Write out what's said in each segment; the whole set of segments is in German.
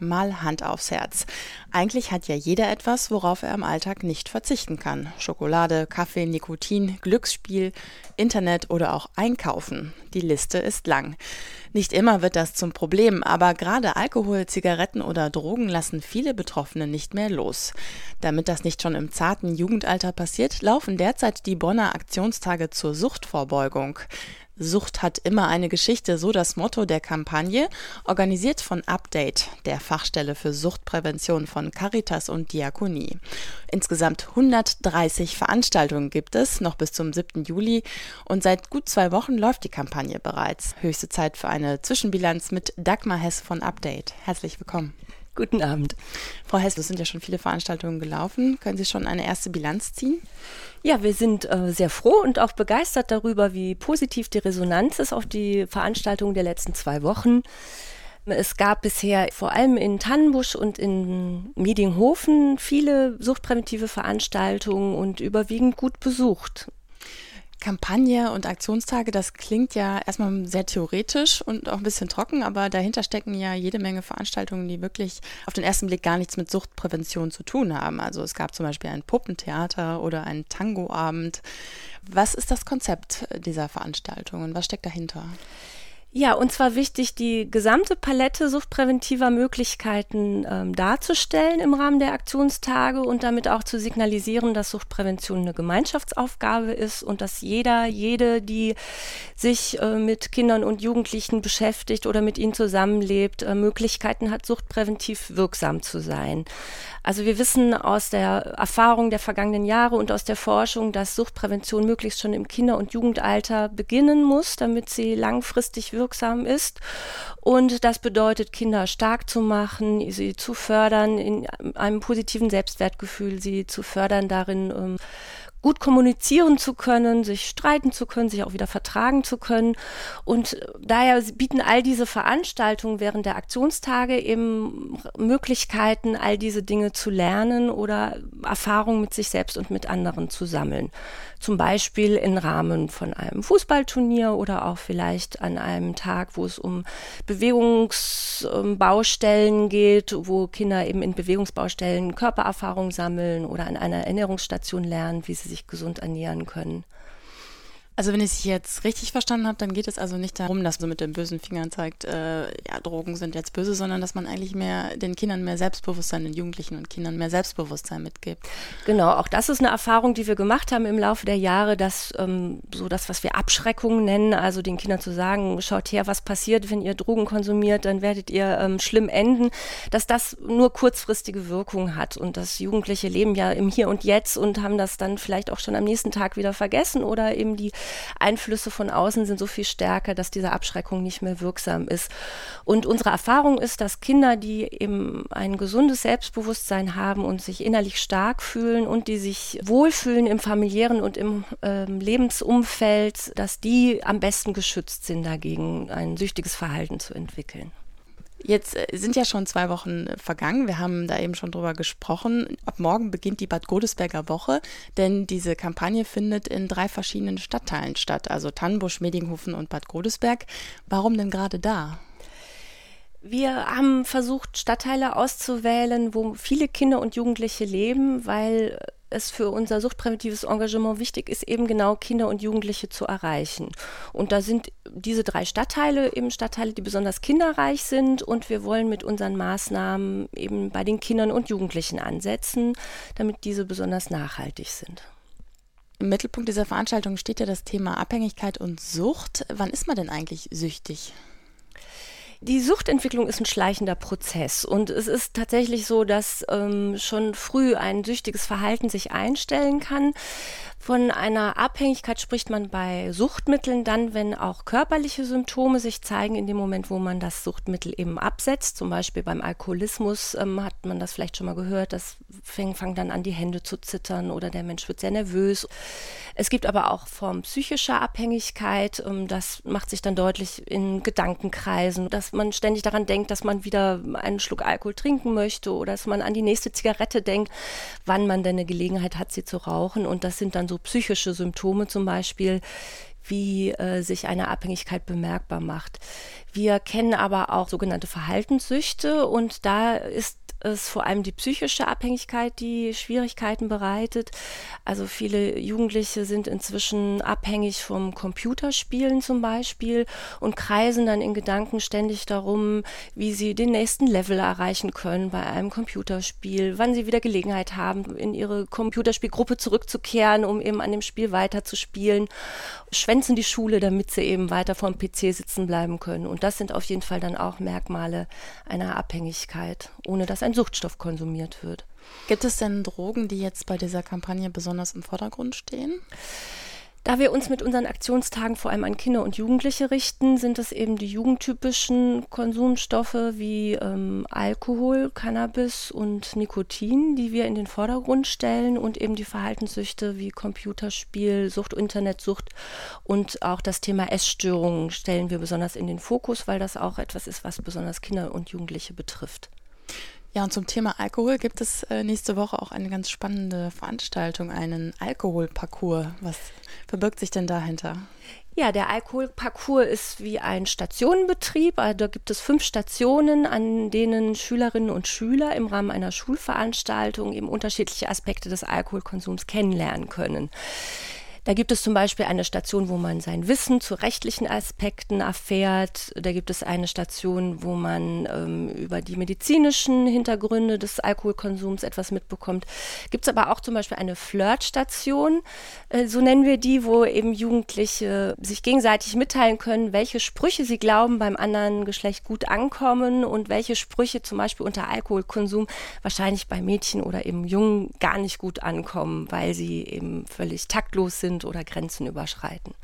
Mal Hand aufs Herz. Eigentlich hat ja jeder etwas, worauf er im Alltag nicht verzichten kann. Schokolade, Kaffee, Nikotin, Glücksspiel, Internet oder auch Einkaufen. Die Liste ist lang. Nicht immer wird das zum Problem, aber gerade Alkohol, Zigaretten oder Drogen lassen viele Betroffene nicht mehr los. Damit das nicht schon im zarten Jugendalter passiert, laufen derzeit die Bonner Aktionstage zur Suchtvorbeugung. Sucht hat immer eine Geschichte, so das Motto der Kampagne, organisiert von Update, der Fachstelle für Suchtprävention von Caritas und Diakonie. Insgesamt 130 Veranstaltungen gibt es, noch bis zum 7. Juli, und seit gut zwei Wochen läuft die Kampagne bereits. Höchste Zeit für eine Zwischenbilanz mit Dagmar Hess von Update. Herzlich willkommen. Guten Abend. Frau Hess, es sind ja schon viele Veranstaltungen gelaufen. Können Sie schon eine erste Bilanz ziehen? Ja, wir sind äh, sehr froh und auch begeistert darüber, wie positiv die Resonanz ist auf die Veranstaltungen der letzten zwei Wochen. Es gab bisher vor allem in Tannenbusch und in Miedinghofen viele suchtpräventive Veranstaltungen und überwiegend gut besucht. Kampagne und Aktionstage, das klingt ja erstmal sehr theoretisch und auch ein bisschen trocken, aber dahinter stecken ja jede Menge Veranstaltungen, die wirklich auf den ersten Blick gar nichts mit Suchtprävention zu tun haben. Also es gab zum Beispiel ein Puppentheater oder einen Tangoabend. Was ist das Konzept dieser Veranstaltungen? Was steckt dahinter? Ja, und zwar wichtig, die gesamte Palette suchtpräventiver Möglichkeiten ähm, darzustellen im Rahmen der Aktionstage und damit auch zu signalisieren, dass Suchtprävention eine Gemeinschaftsaufgabe ist und dass jeder, jede, die sich äh, mit Kindern und Jugendlichen beschäftigt oder mit ihnen zusammenlebt, äh, Möglichkeiten hat, suchtpräventiv wirksam zu sein. Also wir wissen aus der Erfahrung der vergangenen Jahre und aus der Forschung, dass Suchtprävention möglichst schon im Kinder- und Jugendalter beginnen muss, damit sie langfristig wirksam ist. Und das bedeutet, Kinder stark zu machen, sie zu fördern in einem positiven Selbstwertgefühl, sie zu fördern darin, ähm, gut kommunizieren zu können, sich streiten zu können, sich auch wieder vertragen zu können. Und daher bieten all diese Veranstaltungen während der Aktionstage eben Möglichkeiten, all diese Dinge zu lernen oder Erfahrungen mit sich selbst und mit anderen zu sammeln. Zum Beispiel im Rahmen von einem Fußballturnier oder auch vielleicht an einem Tag, wo es um Bewegungsbaustellen geht, wo Kinder eben in Bewegungsbaustellen Körpererfahrung sammeln oder an einer Ernährungsstation lernen, wie sie sich gesund ernähren können. Also wenn ich es jetzt richtig verstanden habe, dann geht es also nicht darum, dass man mit den bösen Fingern zeigt, äh, ja, Drogen sind jetzt böse, sondern dass man eigentlich mehr den Kindern mehr Selbstbewusstsein, den Jugendlichen und Kindern mehr Selbstbewusstsein mitgibt. Genau, auch das ist eine Erfahrung, die wir gemacht haben im Laufe der Jahre, dass ähm, so das, was wir Abschreckung nennen, also den Kindern zu sagen, schaut her, was passiert, wenn ihr Drogen konsumiert, dann werdet ihr ähm, schlimm enden, dass das nur kurzfristige Wirkung hat und das Jugendliche leben ja im Hier und Jetzt und haben das dann vielleicht auch schon am nächsten Tag wieder vergessen oder eben die Einflüsse von außen sind so viel stärker, dass diese Abschreckung nicht mehr wirksam ist. Und unsere Erfahrung ist, dass Kinder, die eben ein gesundes Selbstbewusstsein haben und sich innerlich stark fühlen und die sich wohlfühlen im familiären und im äh, Lebensumfeld, dass die am besten geschützt sind dagegen, ein süchtiges Verhalten zu entwickeln. Jetzt äh, sind ja schon zwei Wochen äh, vergangen. Wir haben da eben schon drüber gesprochen. Ab morgen beginnt die Bad Godesberger Woche, denn diese Kampagne findet in drei verschiedenen Stadtteilen statt, also Tannenbusch, Medinghofen und Bad Godesberg. Warum denn gerade da? Wir haben versucht, Stadtteile auszuwählen, wo viele Kinder und Jugendliche leben, weil es für unser suchtpräventives Engagement wichtig ist, eben genau Kinder und Jugendliche zu erreichen. Und da sind diese drei Stadtteile eben Stadtteile, die besonders kinderreich sind und wir wollen mit unseren Maßnahmen eben bei den Kindern und Jugendlichen ansetzen, damit diese besonders nachhaltig sind. Im Mittelpunkt dieser Veranstaltung steht ja das Thema Abhängigkeit und Sucht. Wann ist man denn eigentlich süchtig? Die Suchtentwicklung ist ein schleichender Prozess und es ist tatsächlich so, dass ähm, schon früh ein süchtiges Verhalten sich einstellen kann. Von einer Abhängigkeit spricht man bei Suchtmitteln dann, wenn auch körperliche Symptome sich zeigen, in dem Moment, wo man das Suchtmittel eben absetzt. Zum Beispiel beim Alkoholismus ähm, hat man das vielleicht schon mal gehört, das fangen fang dann an, die Hände zu zittern oder der Mensch wird sehr nervös. Es gibt aber auch Formen psychischer Abhängigkeit. Ähm, das macht sich dann deutlich in Gedankenkreisen, man ständig daran denkt, dass man wieder einen Schluck Alkohol trinken möchte oder dass man an die nächste Zigarette denkt, wann man denn eine Gelegenheit hat, sie zu rauchen. Und das sind dann so psychische Symptome zum Beispiel, wie äh, sich eine Abhängigkeit bemerkbar macht. Wir kennen aber auch sogenannte Verhaltenssüchte und da ist es vor allem die psychische Abhängigkeit, die Schwierigkeiten bereitet. Also viele Jugendliche sind inzwischen abhängig vom Computerspielen zum Beispiel und kreisen dann in Gedanken ständig darum, wie sie den nächsten Level erreichen können bei einem Computerspiel, wann sie wieder Gelegenheit haben, in ihre Computerspielgruppe zurückzukehren, um eben an dem Spiel weiterzuspielen, schwänzen die Schule, damit sie eben weiter vor dem PC sitzen bleiben können. Und das sind auf jeden Fall dann auch Merkmale einer Abhängigkeit, ohne dass ein ein Suchtstoff konsumiert wird. Gibt es denn Drogen, die jetzt bei dieser Kampagne besonders im Vordergrund stehen? Da wir uns mit unseren Aktionstagen vor allem an Kinder und Jugendliche richten, sind es eben die jugendtypischen Konsumstoffe wie ähm, Alkohol, Cannabis und Nikotin, die wir in den Vordergrund stellen und eben die Verhaltenssüchte wie Computerspiel, Sucht, Internetsucht und auch das Thema Essstörungen stellen wir besonders in den Fokus, weil das auch etwas ist, was besonders Kinder und Jugendliche betrifft. Ja, und zum Thema Alkohol gibt es äh, nächste Woche auch eine ganz spannende Veranstaltung, einen Alkoholparcours. Was verbirgt sich denn dahinter? Ja, der Alkoholparcours ist wie ein Stationenbetrieb. Also da gibt es fünf Stationen, an denen Schülerinnen und Schüler im Rahmen einer Schulveranstaltung eben unterschiedliche Aspekte des Alkoholkonsums kennenlernen können. Da gibt es zum Beispiel eine Station, wo man sein Wissen zu rechtlichen Aspekten erfährt. Da gibt es eine Station, wo man ähm, über die medizinischen Hintergründe des Alkoholkonsums etwas mitbekommt. Gibt es aber auch zum Beispiel eine Flirtstation, äh, so nennen wir die, wo eben Jugendliche sich gegenseitig mitteilen können, welche Sprüche sie glauben beim anderen Geschlecht gut ankommen und welche Sprüche zum Beispiel unter Alkoholkonsum wahrscheinlich bei Mädchen oder eben Jungen gar nicht gut ankommen, weil sie eben völlig taktlos sind sind oder Grenzen überschreiten.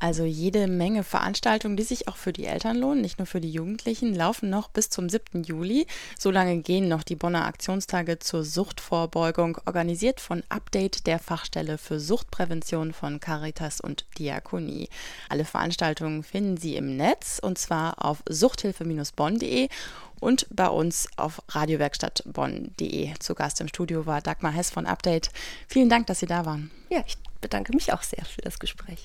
Also jede Menge Veranstaltungen, die sich auch für die Eltern lohnen, nicht nur für die Jugendlichen, laufen noch bis zum 7. Juli. So lange gehen noch die Bonner Aktionstage zur Suchtvorbeugung, organisiert von Update der Fachstelle für Suchtprävention von Caritas und Diakonie. Alle Veranstaltungen finden Sie im Netz und zwar auf suchthilfe-bonn.de und bei uns auf radiowerkstattbonn.de. Zu Gast im Studio war Dagmar Hess von Update. Vielen Dank, dass Sie da waren. Ja, ich bedanke mich auch sehr für das Gespräch.